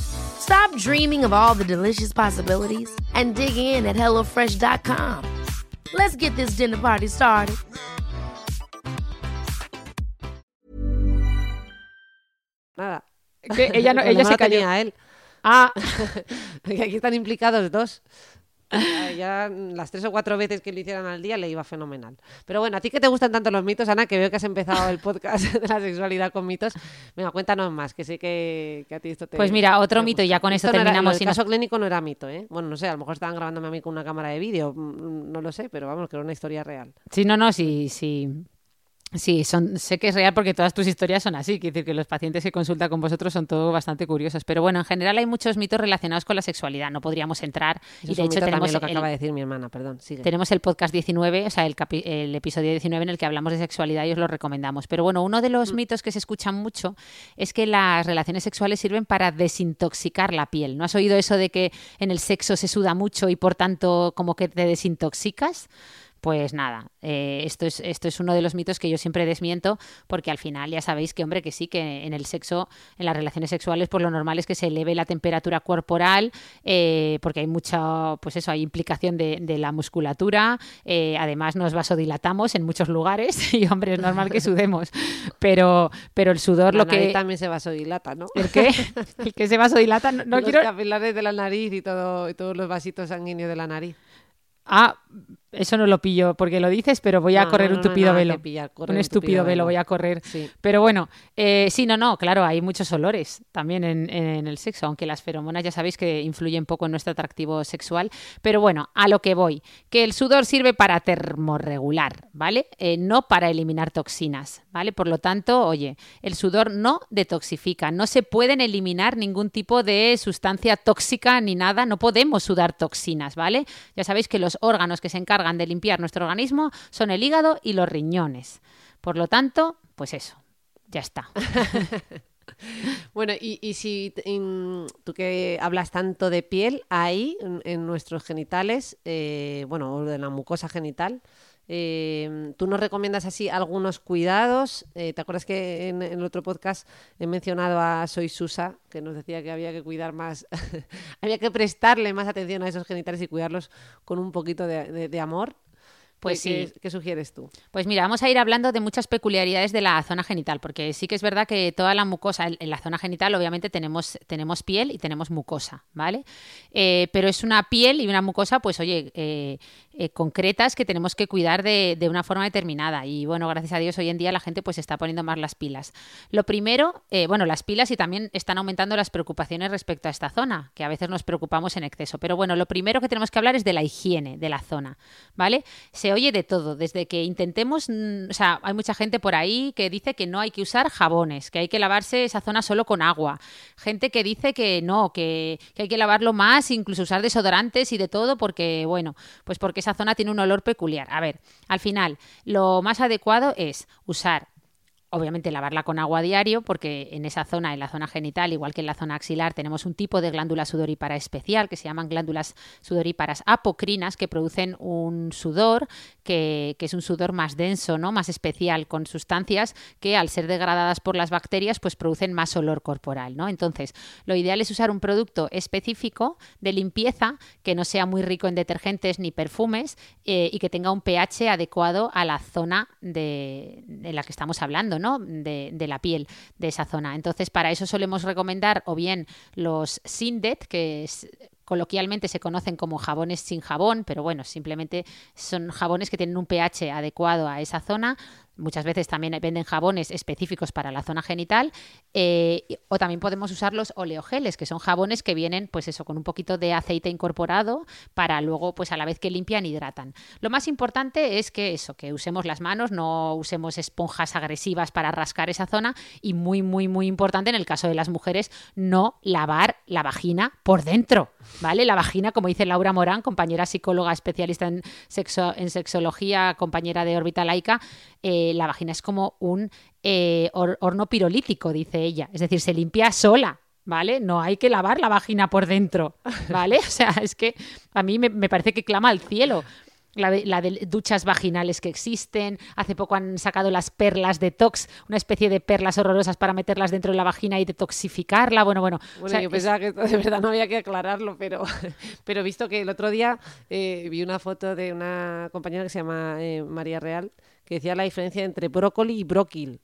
Speaker 4: Stop dreaming of all the delicious possibilities and dig in at HelloFresh.com. Let's get this dinner party started.
Speaker 1: nada.
Speaker 2: que ella, no, ella se
Speaker 1: lo
Speaker 2: cayó.
Speaker 1: tenía él.
Speaker 2: Ah,
Speaker 1: que aquí están implicados dos. Ya, ya las tres o cuatro veces que lo hicieran al día le iba fenomenal. Pero bueno, a ti que te gustan tanto los mitos, Ana, que veo que has empezado el podcast de la sexualidad con mitos, venga, cuéntanos más, que sé que, que a ti esto te.
Speaker 2: Pues mira, otro mito, y ya con esto
Speaker 1: no era-
Speaker 2: terminamos y nos-
Speaker 1: caso clínico no era mito, ¿eh? Bueno, no sé, a lo mejor estaban grabándome a mí con una cámara de vídeo, mm, no lo sé, pero vamos, que era una historia real.
Speaker 2: Sí, no, no, sí, sí. Sí, son, sé que es real porque todas tus historias son así. Quiere decir que los pacientes que consultan con vosotros son todo bastante curiosos. Pero bueno, en general hay muchos mitos relacionados con la sexualidad. No podríamos entrar.
Speaker 1: Eso
Speaker 2: y de hecho tenemos
Speaker 1: lo que
Speaker 2: el-
Speaker 1: acaba de decir mi hermana, perdón, sigue.
Speaker 2: tenemos el podcast 19, o sea, el, capi- el episodio 19 en el que hablamos de sexualidad y os lo recomendamos. Pero bueno, uno de
Speaker 1: Mm.
Speaker 2: los mitos que se escuchan mucho es que las relaciones sexuales sirven para desintoxicar la piel. ¿No has oído eso de que en el sexo se suda mucho y por tanto como que te desintoxicas? Pues nada, eh, esto, es, esto es uno de los mitos que yo siempre desmiento, porque al final ya sabéis que, hombre, que sí, que en el sexo, en las relaciones sexuales, pues lo normal es que se eleve la temperatura corporal, eh, porque hay mucha, pues eso, hay implicación de, de la musculatura, eh, además nos vasodilatamos en muchos lugares, y hombre, es normal que sudemos, pero, pero el sudor
Speaker 1: La
Speaker 2: lo
Speaker 1: nariz
Speaker 2: que...
Speaker 1: también se vasodilata, ¿no?
Speaker 2: ¿El qué? ¿El que se vasodilata? No, no
Speaker 1: Los
Speaker 2: quiero...
Speaker 1: capilares de la nariz y, todo, y todos los vasitos sanguíneos de la nariz.
Speaker 2: Ah, eso no lo pillo porque lo dices, pero voy a
Speaker 1: No,
Speaker 2: correr
Speaker 1: no,
Speaker 2: un tupido velo.
Speaker 1: pillar,
Speaker 2: un estúpido velo
Speaker 1: velo.
Speaker 2: voy a correr.
Speaker 1: Sí.
Speaker 2: Pero bueno, eh, sí, no, no, claro, hay muchos olores también en, en el sexo, aunque las feromonas ya sabéis que influyen poco en nuestro atractivo sexual. Pero bueno, a lo que voy, que el sudor sirve para termorregular, ¿vale? Eh, no para eliminar toxinas, ¿vale? Por lo tanto, oye, el sudor no detoxifica, no se pueden eliminar ningún tipo de sustancia tóxica ni nada, no podemos sudar toxinas, ¿vale? Ya sabéis que los órganos que se encargan de limpiar nuestro organismo son el hígado y los riñones. Por lo tanto, pues eso, ya está.
Speaker 1: Bueno, y, si tú que hablas tanto de piel, ahí en, en nuestros genitales, eh, bueno, o de la mucosa genital, eh, ¿tú nos recomiendas así algunos cuidados? Eh, ¿Te acuerdas que en, el otro podcast he mencionado a Soy Susa, que nos decía que había que cuidar más, había que prestarle más atención a esos genitales y cuidarlos con un poquito de amor?
Speaker 2: Pues
Speaker 1: ¿Qué-
Speaker 2: sí.
Speaker 1: qué- ¿Qué sugieres tú?
Speaker 2: Pues mira, vamos a ir hablando de muchas peculiaridades de la zona genital, porque sí que es verdad que toda la mucosa, en en la zona genital obviamente tenemos, tenemos piel y tenemos mucosa, ¿vale? Eh, pero es una piel y una mucosa, pues oye, eh, eh, concretas que tenemos que cuidar de, de una forma determinada. Y bueno, gracias a Dios hoy en día la gente pues está poniendo más las pilas. Lo primero, bueno, las pilas y también están aumentando las preocupaciones respecto a esta zona, que a veces nos preocupamos en exceso. Pero bueno, lo primero que tenemos que hablar es de la higiene de la zona, ¿vale? Se oye de todo, desde que intentemos, mm, o sea, hay mucha gente por ahí que dice que no hay que usar jabones, que hay que lavarse esa zona solo con agua. Gente que dice que no, que, que hay que lavarlo más, incluso usar desodorantes y de todo, porque, bueno, pues porque esa zona tiene un olor peculiar. A ver, al final, lo más adecuado es usar obviamente lavarla con agua diario, porque en esa zona, en la zona genital, igual que en la zona axilar, tenemos un tipo de glándula sudorípara especial que se llaman glándulas sudoríparas apocrinas, que producen un sudor que, es un sudor más denso, ¿no? más especial, con sustancias que al ser degradadas por las bacterias, pues producen más olor corporal. ¿no? Entonces, lo ideal es usar un producto específico de limpieza que no sea muy rico en detergentes ni perfumes eh, y que tenga un pH adecuado a la zona de, la que estamos hablando. De, la piel de esa zona. Entonces, para eso solemos recomendar o bien los Sindet, que coloquialmente se conocen como jabones sin jabón, pero bueno, simplemente son jabones que tienen un pH adecuado a esa zona. Muchas veces también venden jabones específicos para la zona genital eh, o también podemos usar los oleogeles, que son jabones que vienen pues eso con un poquito de aceite incorporado para luego pues a la vez que limpian hidratan. Lo más importante es que eso, que usemos las manos, no usemos esponjas agresivas para rascar esa zona y muy muy muy importante en el caso de las mujeres no lavar la vagina por dentro, ¿vale? La vagina, como dice Laura Morán, compañera psicóloga especialista en sexo en sexología, compañera de órbita laica, eh, la vagina es como un eh, hor- horno pirolítico, dice ella. Es decir, se limpia sola. ¿Vale? No hay que lavar la vagina por dentro, ¿vale? O sea, es que a mí me parece que clama al cielo. La de, la de duchas vaginales que existen. Hace poco han sacado las perlas detox, una especie de perlas horrorosas para meterlas dentro de la vagina y detoxificarla. Bueno, bueno. o
Speaker 1: Bueno,
Speaker 2: sea,
Speaker 1: yo
Speaker 2: es-
Speaker 1: pensaba que esto de verdad no había que aclararlo, pero, pero he visto que el otro día eh, vi una foto de una compañera que se llama eh, María Real, que decía la diferencia entre brócoli y bróquil.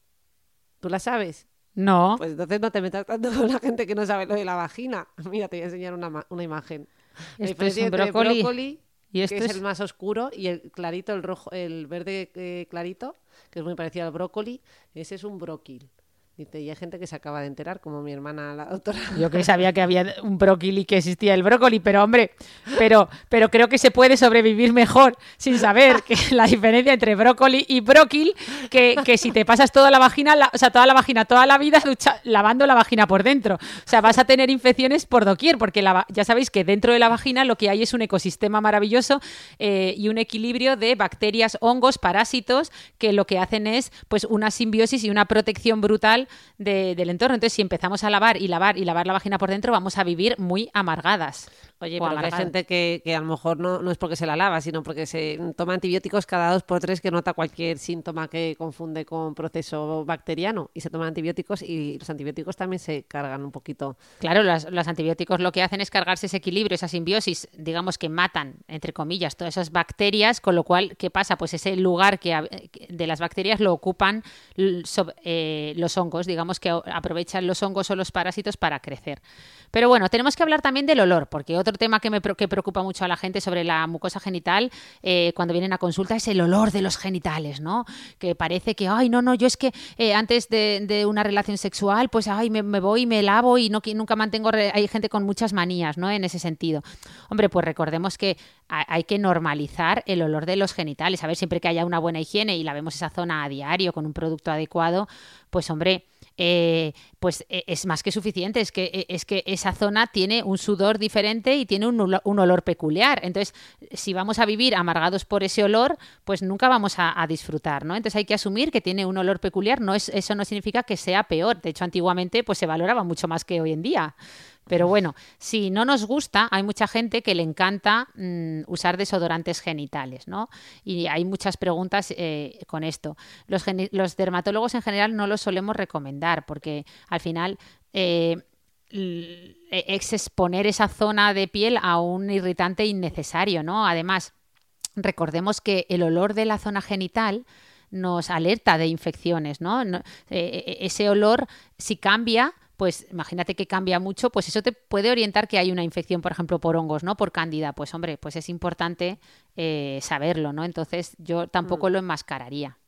Speaker 1: ¿Tú la sabes?
Speaker 2: No.
Speaker 1: Pues entonces no te metas tanto con la gente que no sabe lo de la vagina. Mira, te voy a enseñar una, una imagen. La
Speaker 2: es
Speaker 1: diferencia
Speaker 2: un
Speaker 1: entre
Speaker 2: brócoli. Y esto
Speaker 1: que es,
Speaker 2: es
Speaker 1: el más oscuro, y el clarito, el rojo, el verde eh, clarito, que es muy parecido al brócoli, ese es un bróquil. Y hay gente que se acaba de enterar, como mi hermana, la doctora.
Speaker 2: Yo que sabía que había un brócoli, que existía el brócoli, pero hombre, pero, pero creo que se puede sobrevivir mejor sin saber la diferencia entre brócoli y bróquil, que, que si te pasas toda la vagina, o sea, toda la vagina, toda la vida ducha- lavando la vagina por dentro. O sea, vas a tener infecciones por doquier, porque ya sabéis que dentro de la vagina lo que hay es un ecosistema maravilloso eh, y un equilibrio de bacterias, hongos, parásitos, que lo que hacen es pues una simbiosis y una protección brutal de- del entorno. Entonces, si empezamos a lavar y lavar y lavar la vagina por dentro, vamos a vivir muy amargadas.
Speaker 1: Oye, pero que hay gente que, que a lo mejor no, no es porque se la lava, sino porque se toma antibióticos cada dos por tres que nota cualquier síntoma que confunde con proceso bacteriano y se toman antibióticos y los antibióticos también se cargan un poquito.
Speaker 2: Claro, las- los antibióticos lo que hacen es cargarse ese equilibrio, esa simbiosis, digamos que matan, entre comillas, todas esas bacterias, con lo cual, ¿qué pasa? Pues ese lugar que de las bacterias lo ocupan eh, los hongos, digamos que aprovechan los hongos o los parásitos para crecer. Pero bueno, tenemos que hablar también del olor, porque otro tema que me que preocupa mucho a la gente sobre la mucosa genital eh, cuando vienen a consulta es el olor de los genitales, ¿no? Que parece que, ay, no, no, yo es que eh, antes de, una relación sexual, pues, ay, me, me voy me lavo y no, nunca mantengo. Hay gente con muchas manías, ¿no? En ese sentido. Hombre, pues recordemos que ha- hay que normalizar el olor de los genitales. A ver, siempre que haya una buena higiene y lavemos esa zona a diario con un producto adecuado, pues, hombre. Eh, pues eh, es más que suficiente. Es que, eh, es que esa zona tiene un sudor diferente y tiene un, olo- un olor peculiar. Entonces, si vamos a vivir amargados por ese olor, pues nunca vamos a, a disfrutar, ¿no? Entonces hay que asumir que tiene un olor peculiar. No es, eso no significa que sea peor. De hecho, antiguamente pues se valoraba mucho más que hoy en día. Pero bueno, si no nos gusta, hay mucha gente que le encanta mm, usar desodorantes genitales, ¿no? Y hay muchas preguntas eh, con esto. Los, dermatólogos en general no los solemos recomendar porque al final eh, l- es exponer esa zona de piel a un irritante innecesario, ¿no? Además, recordemos que el olor de la zona genital nos alerta de infecciones, ¿no? Eh, ese olor, si cambia, pues imagínate que cambia mucho, pues eso te puede orientar que hay una infección, por ejemplo, por hongos, ¿no? Por cándida. Pues hombre, pues es importante eh, saberlo, ¿no? Entonces yo tampoco lo enmascararía.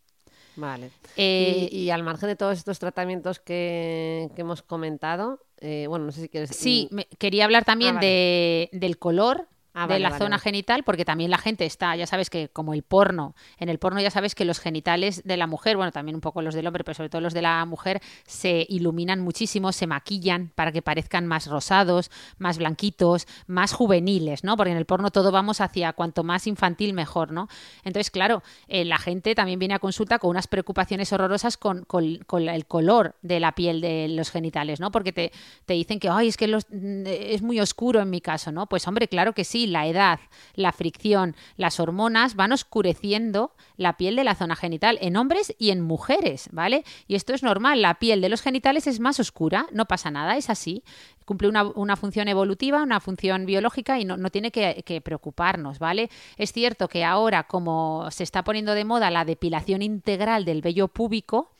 Speaker 1: Vale.
Speaker 2: Eh,
Speaker 1: y, y al margen de todos estos tratamientos que, que hemos comentado, eh, bueno, no sé si quieres.
Speaker 2: Sí,
Speaker 1: mm,
Speaker 2: me- quería hablar también
Speaker 1: Ah, vale.
Speaker 2: de, del color.
Speaker 1: Ah,
Speaker 2: de
Speaker 1: vale,
Speaker 2: la
Speaker 1: vale,
Speaker 2: zona
Speaker 1: vale.
Speaker 2: genital, porque también la gente está, ya sabes que como el porno, en el porno ya sabes que los genitales de la mujer, bueno, también un poco los del hombre, pero sobre todo los de la mujer, se iluminan muchísimo, se maquillan para que parezcan más rosados, más blanquitos, más juveniles, ¿no? Porque en el porno todo vamos hacia cuanto más infantil mejor, ¿no? Entonces, claro, eh, la gente también viene a consulta con unas preocupaciones horrorosas con, con- con el color de la piel de los genitales, ¿no? Porque te, te dicen que, ay, es que los- mm, es muy oscuro en mi caso, ¿no? Pues hombre, claro que sí, la edad, la fricción, las hormonas van oscureciendo la piel de la zona genital en hombres y en mujeres, ¿vale? Y esto es normal, la piel de los genitales es más oscura, no pasa nada, es así. Cumple una, función evolutiva, una función biológica y no, no tiene que, que preocuparnos, ¿vale? Es cierto que ahora, como se está poniendo de moda la depilación integral del vello púbico,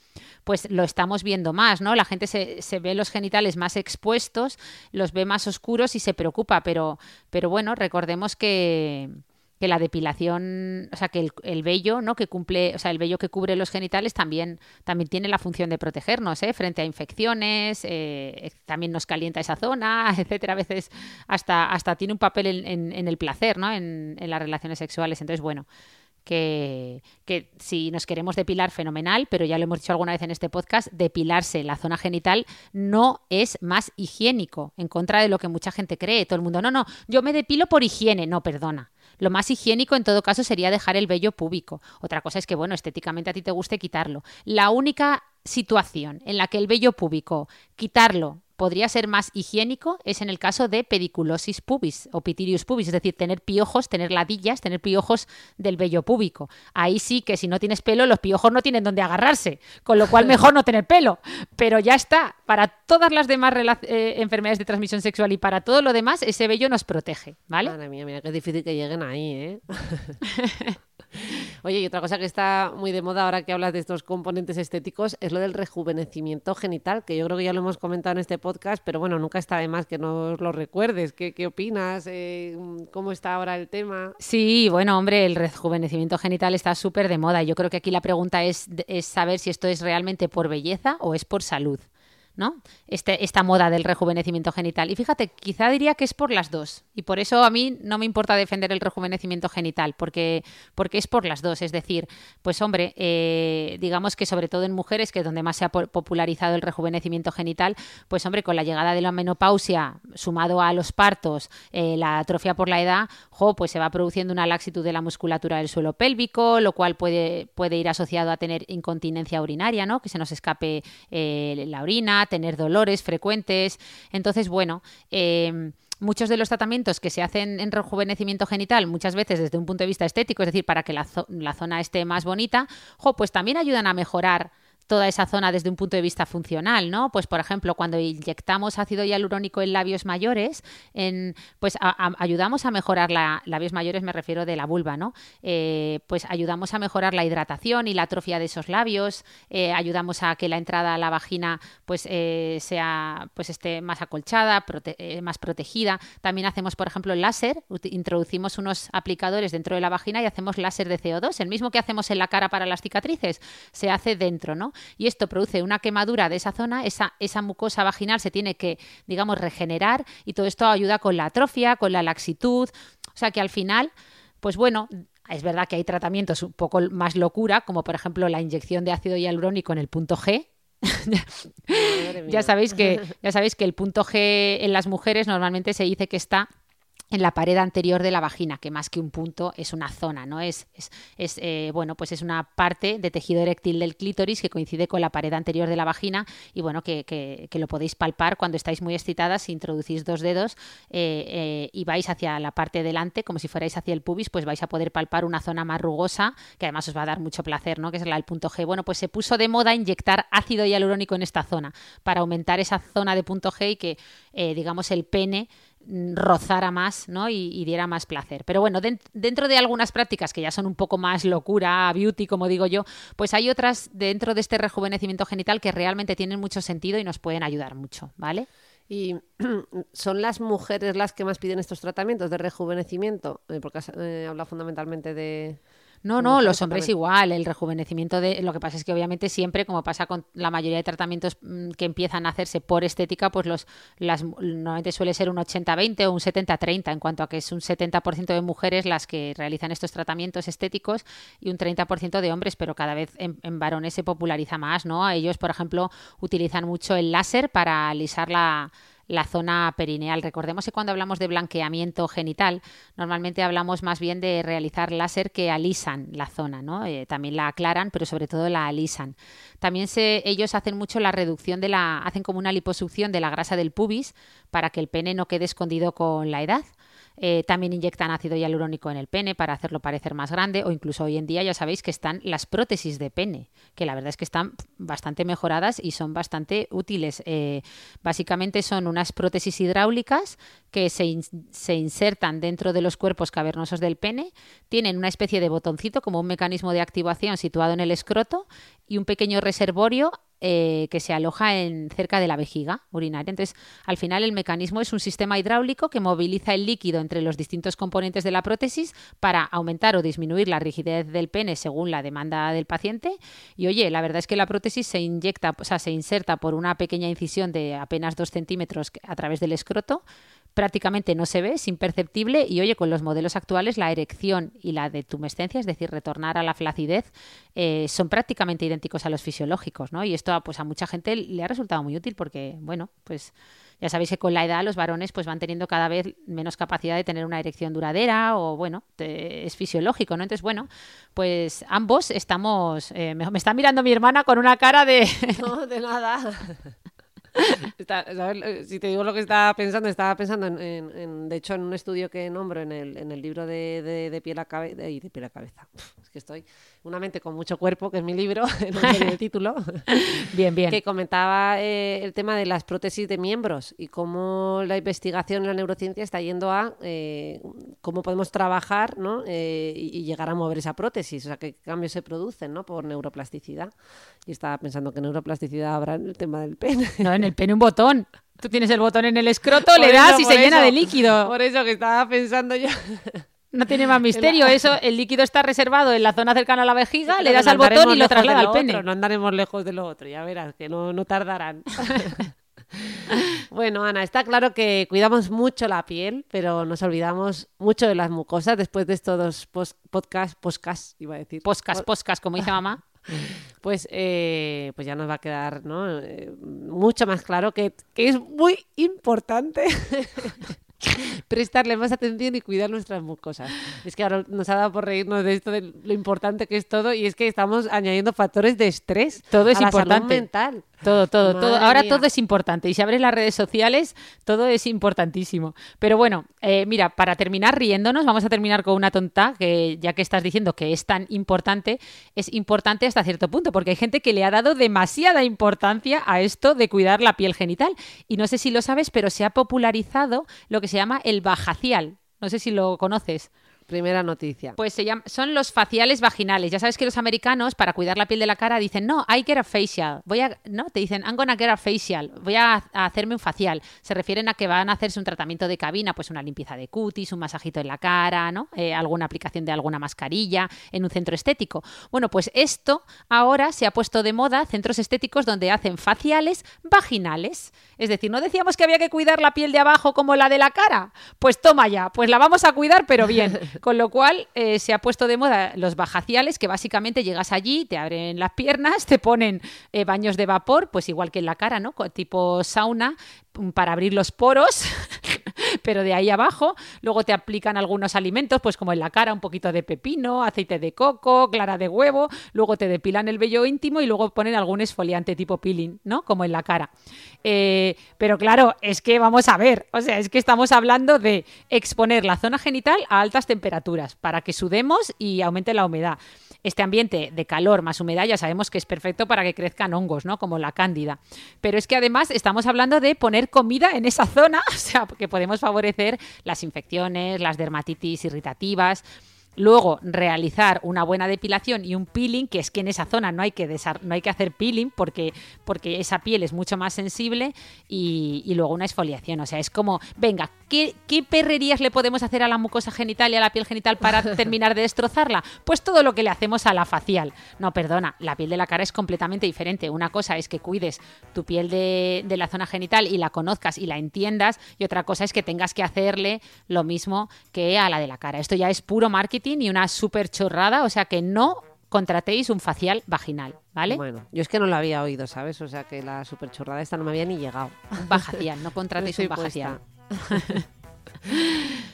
Speaker 2: pues lo estamos viendo más, ¿no? La gente se, se ve los genitales más expuestos, los ve más oscuros y se preocupa, pero, pero bueno, recordemos que, que la depilación, o sea, que el, el vello, ¿no? Que cumple, o sea, el vello que cubre los genitales también, también tiene la función de protegernos, ¿eh? Frente a infecciones, eh, también nos calienta esa zona, etcétera. A veces hasta, hasta tiene un papel en, en- en el placer, ¿no? En, en las relaciones sexuales. Entonces, bueno, que, que si nos queremos depilar, fenomenal, pero ya lo hemos dicho alguna vez en este podcast, depilarse la zona genital no es más higiénico, en contra de lo que mucha gente cree. Todo el mundo, no, no, yo me depilo por higiene. No, perdona. Lo más higiénico en todo caso sería dejar el vello púbico. Otra cosa es que, bueno, estéticamente a ti te guste quitarlo. La única situación en la que el vello púbico, quitarlo podría ser más higiénico es en el caso de pediculosis pubis o pitirius pubis, es decir, tener piojos, tener ladillas, tener piojos del vello púbico. Ahí sí que si no tienes pelo, los piojos no tienen dónde agarrarse, con lo cual mejor no tener pelo. Pero ya está, para todas las demás eh, enfermedades de transmisión sexual y para todo lo demás, ese vello nos protege, ¿vale?
Speaker 1: Madre mía, mira, qué difícil que lleguen ahí, ¿eh? Oye, y otra cosa que está muy de moda ahora que hablas de estos componentes estéticos es lo del rejuvenecimiento genital, que yo creo que ya lo hemos comentado en este podcast, pero bueno, nunca está de más que nos lo recuerdes. ¿Qué, opinas? Eh, ¿Cómo está ahora el tema?
Speaker 2: Sí, bueno, hombre, el rejuvenecimiento genital está súper de moda. Yo creo que aquí la pregunta es saber si esto es realmente por belleza o es por salud. ¿No? Este, esta moda del rejuvenecimiento genital. Y fíjate, quizá diría que es por las dos. Y por eso a mí no me importa defender el rejuvenecimiento genital, porque, porque es por las dos. Es decir, pues hombre, eh, digamos que sobre todo en mujeres, que es donde más se ha po- popularizado el rejuvenecimiento genital, pues hombre, con la llegada de la menopausia, sumado a los partos, eh, la atrofia por la edad, jo, pues se va produciendo una laxitud de la musculatura del suelo pélvico, lo cual puede, puede ir asociado a tener incontinencia urinaria, ¿no? Que se nos escape eh, la orina, tener dolores frecuentes. Entonces, bueno, eh, muchos de los tratamientos que se hacen en rejuvenecimiento genital, muchas veces desde un punto de vista estético, es decir, para que la, la zona esté más bonita, pues también ayudan a mejorar toda esa zona desde un punto de vista funcional, ¿no? Pues, por ejemplo, cuando inyectamos ácido hialurónico en labios mayores, pues ayudamos a mejorar la, labios mayores, me refiero de la vulva, ¿no? Eh, pues ayudamos a mejorar la hidratación y la atrofia de esos labios, eh, ayudamos a que la entrada a la vagina, pues, eh, sea, pues esté más acolchada, más protegida. También hacemos, por ejemplo, el láser, introducimos unos aplicadores dentro de la vagina y hacemos láser de CO2, el mismo que hacemos en la cara para las cicatrices, se hace dentro, ¿no? Y esto produce una quemadura de esa zona, esa, esa mucosa vaginal se tiene que, digamos, regenerar y todo esto ayuda con la atrofia, con la laxitud, o sea que al final, pues bueno, es verdad que hay tratamientos un poco más locura, como por ejemplo la inyección de ácido hialurónico en el punto G, ya sabéis que ya sabéis que el punto G en las mujeres normalmente se dice que está en la pared anterior de la vagina, que más que un punto es una zona, ¿no? Es, es, eh, bueno, pues es una parte de tejido eréctil del clítoris que coincide con la pared anterior de la vagina y bueno, que, que, lo podéis palpar cuando estáis muy excitadas, si introducís dos dedos eh, eh, y vais hacia la parte delante, como si fuerais hacia el pubis, pues vais a poder palpar una zona más rugosa, que además os va a dar mucho placer, ¿no? Que es la del punto G. Bueno, pues se puso de moda inyectar ácido hialurónico en esta zona para aumentar esa zona de punto G y que, digamos, el pene rozara más ¿no? y, diera más placer. Pero bueno, dentro de algunas prácticas que ya son un poco más locura, beauty, como digo yo, pues hay otras dentro de este rejuvenecimiento genital que realmente tienen mucho sentido y nos pueden ayudar mucho, ¿vale?
Speaker 1: Y son las mujeres las que más piden estos tratamientos de rejuvenecimiento, eh, porque eh, habla fundamentalmente de,
Speaker 2: no, no, los hombres igual, el rejuvenecimiento de lo que pasa es que obviamente siempre, como pasa con la mayoría de tratamientos mm, que empiezan a hacerse por estética, pues los las normalmente suele ser un 80-20 o un 70-30 en cuanto a que es un 70% de mujeres las que realizan estos tratamientos estéticos y un 30% de hombres, pero cada vez en, en, varones se populariza más, ¿no? Ellos, por ejemplo, utilizan mucho el láser para alisar la la zona perineal. Recordemos que cuando hablamos de blanqueamiento genital, normalmente hablamos más bien de realizar láser que alisan la zona, ¿no? Eh, también la aclaran, pero sobre todo la alisan. También se, ellos hacen mucho la reducción de la, hacen como una liposucción de la grasa del pubis para que el pene no quede escondido con la edad. Eh, también inyectan ácido hialurónico en el pene para hacerlo parecer más grande o incluso hoy en día ya sabéis que están las prótesis de pene, que la verdad es que están bastante mejoradas y son bastante útiles. Eh, básicamente son unas prótesis hidráulicas que se, se, insertan dentro de los cuerpos cavernosos del pene, tienen una especie de botoncito como un mecanismo de activación situado en el escroto y un pequeño reservorio eh, que se aloja en, cerca de la vejiga urinaria. Entonces, al final el mecanismo es un sistema hidráulico que moviliza el líquido entre los distintos componentes de la prótesis para aumentar o disminuir la rigidez del pene según la demanda del paciente. Y oye, la verdad es que la prótesis se inyecta, o sea, se inserta por una pequeña incisión de apenas dos centímetros a través del escroto prácticamente no se ve, es imperceptible y oye, con los modelos actuales la erección y la de tumescencia, es decir, retornar a la flacidez, eh, son prácticamente idénticos a los fisiológicos, ¿no? Y esto pues a mucha gente le ha resultado muy útil porque, bueno, pues ya sabéis que con la edad los varones pues van teniendo cada vez menos capacidad de tener una erección duradera o bueno, es fisiológico, ¿no? Entonces, bueno, pues ambos estamos, eh, me, me, está mirando mi hermana con una cara de...
Speaker 1: No, de nada. Si te digo lo que estaba pensando, estaba pensando en, de hecho, en un estudio que nombro en el, en el libro de, de, piel a cabeza, y de piel a cabeza. Es que estoy una mente con mucho cuerpo, que es mi libro, en el título.
Speaker 2: bien, bien.
Speaker 1: Que comentaba eh, el tema de las prótesis de miembros y cómo la investigación en la neurociencia está yendo a eh, cómo podemos trabajar, ¿no? Eh, y, llegar a mover esa prótesis, o sea, qué cambios se producen, ¿no? Por neuroplasticidad. Y estaba pensando que neuroplasticidad habrá en el tema del pene.
Speaker 2: No, en el pene un botón. Tú tienes el botón en el escroto, le das y se llena de líquido.
Speaker 1: Por eso que estaba pensando yo.
Speaker 2: No tiene más misterio. Eso, el líquido está reservado en la zona cercana a la vejiga, le das al botón y lo traslada al pene.
Speaker 1: no andaremos lejos de lo otro, ya verás, que no, no tardarán. bueno, Ana, está claro que cuidamos mucho la piel, pero nos olvidamos mucho de las mucosas después de estos dos podcasts, podcast, iba a decir.
Speaker 2: Podcast, podcast, como dice mamá.
Speaker 1: Pues, eh, pues ya nos va a quedar ¿no? Eh, mucho más claro que, que es muy importante prestarle más atención y cuidar nuestras mucosas. Es que ahora nos ha dado por reírnos de esto, de lo importante que es todo, y es que estamos añadiendo factores de estrés
Speaker 2: todo es
Speaker 1: a
Speaker 2: importante.
Speaker 1: la salud mental.
Speaker 2: Todo, todo, todo. Ahora
Speaker 1: mía.
Speaker 2: todo es importante. Y si abres las redes sociales, todo es importantísimo. Pero bueno, eh, mira, para terminar riéndonos, vamos a terminar con una tonta, que ya que estás diciendo que es tan importante, es importante hasta cierto punto, porque hay gente que le ha dado demasiada importancia a esto de cuidar la piel genital. Y no sé si lo sabes, pero se ha popularizado lo que se llama el bajacial. No sé si lo conoces.
Speaker 1: Primera noticia.
Speaker 2: Pues se llama, son los faciales vaginales. Ya sabes que los americanos, para cuidar la piel de la cara, dicen, no, I get a facial. Voy a, no, te dicen, I'm gonna get a facial. Voy a, a hacerme un facial. Se refieren a que van a hacerse un tratamiento de cabina, pues una limpieza de cutis, un masajito en la cara, ¿no? Eh, alguna aplicación de alguna mascarilla en un centro estético. Bueno, pues esto ahora se ha puesto de moda, centros estéticos donde hacen faciales vaginales. Es decir, ¿no decíamos que había que cuidar la piel de abajo como la de la cara? Pues toma ya, pues la vamos a cuidar, pero bien. Con lo cual eh, se ha puesto de moda los bajaciales, que básicamente llegas allí, te abren las piernas, te ponen eh, baños de vapor, pues igual que en la cara, ¿no? Tipo sauna, mm, para abrir los poros, pero de ahí abajo. Luego te aplican algunos alimentos, pues como en la cara, un poquito de pepino, aceite de coco, clara de huevo. Luego te depilan el vello íntimo y luego ponen algún esfoliante tipo peeling, ¿no? Como en la cara. Eh, pero claro, es que vamos a ver, o sea, es que estamos hablando de exponer la zona genital a altas temperaturas para que sudemos y aumente la humedad. Este ambiente de calor más humedad ya sabemos que es perfecto para que crezcan hongos, ¿no? Como la cándida. Pero es que además estamos hablando de poner comida en esa zona, o sea, que podemos favorecer las infecciones, las dermatitis irritativas. Luego, realizar una buena depilación y un peeling, que es que en esa zona no hay que, no hay que hacer peeling porque, porque esa piel es mucho más sensible y, y luego una exfoliación. O sea, es como, venga, ¿qué, ¿qué perrerías le podemos hacer a la mucosa genital y a la piel genital para terminar de destrozarla? Pues todo lo que le hacemos a la facial. No, perdona, la piel de la cara es completamente diferente. Una cosa es que cuides tu piel de, de la zona genital y la conozcas y la entiendas y otra cosa es que tengas que hacerle lo mismo que a la de la cara. Esto ya es puro marketing y una súper chorrada, o sea que no contratéis un facial vaginal, ¿vale?
Speaker 1: Bueno, yo es que no lo había oído, ¿sabes? O sea que la super chorrada esta no me había ni llegado.
Speaker 2: Un bajacial, no contratéis un bajacial.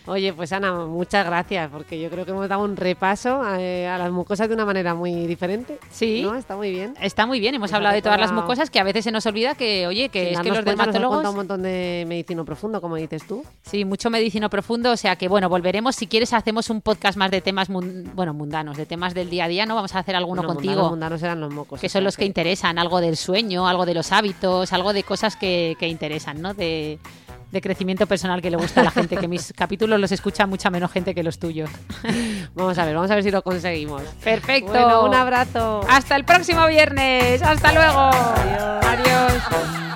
Speaker 1: Oye, pues Ana, muchas gracias, porque yo creo que hemos dado un repaso eh, a las mucosas de una manera muy diferente.
Speaker 2: Sí.
Speaker 1: ¿No? Está muy bien.
Speaker 2: Está muy bien, hemos
Speaker 1: Nos ha
Speaker 2: hablado de todas las mucosas que a veces se nos olvida que, oye, que es que los
Speaker 1: nos
Speaker 2: dermatólogos...
Speaker 1: contado un montón de medicina profundo, como dices tú.
Speaker 2: Sí, mucho medicino profundo, o sea que bueno, volveremos, si quieres hacemos un podcast más de temas, mun- bueno, mundanos, de temas del día a día, ¿no? Vamos a hacer alguno
Speaker 1: Bueno,
Speaker 2: contigo.
Speaker 1: Mundanos, mundanos eran los mocos.
Speaker 2: que son los que interesan, algo del sueño, algo de los hábitos, algo de cosas que, que interesan, ¿no? De, de crecimiento personal que le gusta a la gente, que mis capítulos los escucha mucha menos gente que los tuyos.
Speaker 1: Vamos a ver, vamos a ver si lo conseguimos.
Speaker 2: Perfecto.
Speaker 1: Bueno, un abrazo.
Speaker 2: Hasta el próximo viernes. Hasta luego. Adiós.